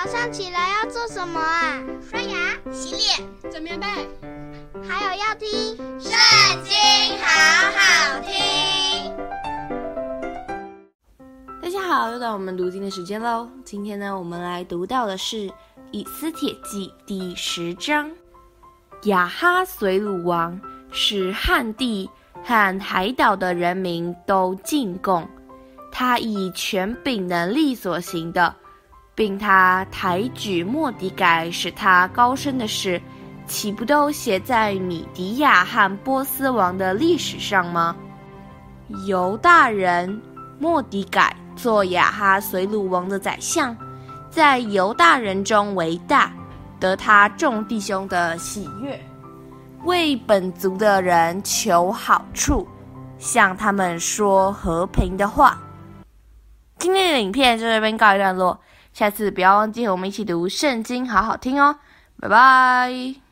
早上起来要做什么啊？刷牙、洗脸、整棉被，还有要听《圣经》，好好听。大家好，又到我们读经的时间喽。今天呢，我们来读到的是《以斯帖记》第十章。亚哈随鲁王使汉地和海岛的人民都进贡，他以权柄能力所行的。并他抬举末底改，使他高升的事，岂不都写在米底亚和波斯王的历史上吗？犹大人莫底改做亚哈随鲁王的宰相，在犹大人中为大，得他众弟兄的喜悦，为本族的人求好处，向他们说和平的话。今天的影片就这边告一段落。下次不要忘记和我们一起读圣经，好好听哦，拜拜。